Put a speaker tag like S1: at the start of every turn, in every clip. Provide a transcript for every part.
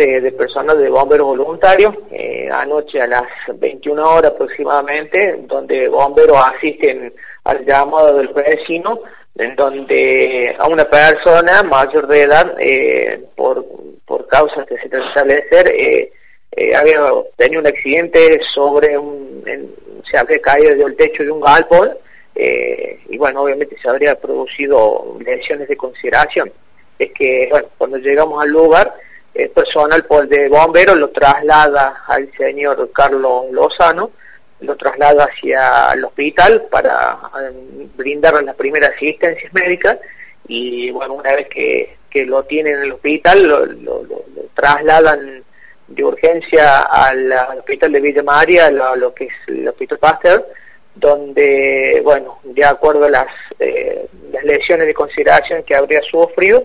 S1: De, de personas de bomberos voluntarios, eh, anoche a las 21 horas aproximadamente, donde bomberos asisten al llamado del vecino, en donde a una persona mayor de edad, eh, por, por causas que se de establecer, eh, eh, había tenido un accidente sobre un, en, se había caído del techo de un galpón, eh, y bueno, obviamente se habría producido lesiones de consideración. Es que, bueno, cuando llegamos al lugar, el personal por de bomberos lo traslada al señor Carlos Lozano, lo traslada hacia el hospital para eh, brindarle las primeras asistencias médicas y bueno, una vez que, que lo tienen en el hospital, lo, lo, lo, trasladan de urgencia al, al, hospital de Villa María, lo, lo que es el hospital Pasteur, donde, bueno, de acuerdo a las, eh, las lesiones de consideración que habría sufrido,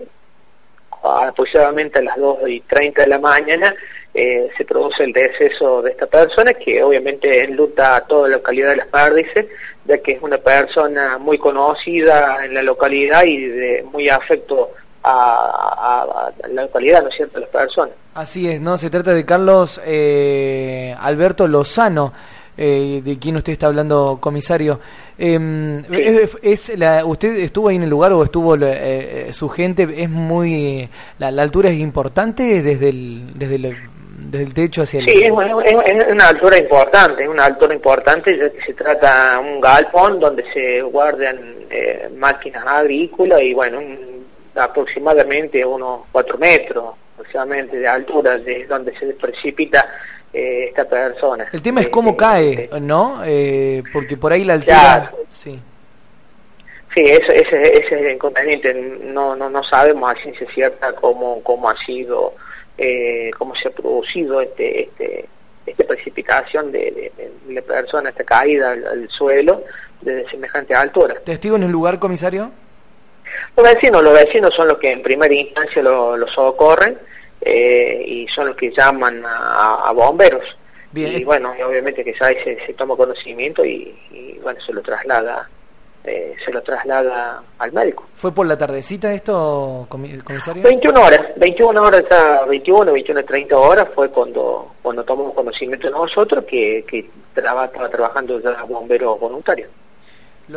S1: aproximadamente a las 2 y 30 de la mañana eh, se produce el deceso de esta persona que obviamente enluta a toda la localidad de Las Pérdices ya que es una persona muy conocida en la localidad y de muy afecto a, a, la localidad, ¿no es cierto?, a las personas.
S2: Así es, ¿no? Se trata de Carlos eh, Alberto Lozano. Eh, de quien usted está hablando, comisario. Eh, sí. es, es, la, ¿Usted estuvo ahí en el lugar o estuvo eh, su gente? ¿Es muy. La, la, altura es importante desde el, desde el, desde el techo hacia el.
S1: Sí, es, es, es, una altura importante, es una altura importante, ya que se trata un galpón donde se guardan eh, máquinas agrícolas y, bueno, un, aproximadamente unos cuatro metros aproximadamente de altura, de donde se precipita eh, esta persona.
S2: El tema es cómo eh, cae, ¿no? Eh, porque por ahí la altura...
S1: Sí. Sí, ese, ese, ese es el inconveniente. No, no, no sabemos a ciencia cierta cómo, cómo ha sido, eh, cómo se ha producido este, este, esta precipitación de, de, persona, esta caída al, al suelo de semejante altura.
S2: ¿Testigo en el lugar, comisario?
S1: Los vecinos, los vecinos son los que en primera instancia lo, lo socorren eh, y son los que llaman a, a bomberos. Bien. Y bueno, y obviamente que ya se, se toma conocimiento y, y, bueno, se lo traslada eh, se lo traslada al médico.
S2: ¿Fue por la tardecita esto, comisario?
S1: 21 horas, 21 horas, 21, 21, 30 horas fue cuando cuando tomamos conocimiento nosotros que, que traba, estaba trabajando ya bombero voluntario.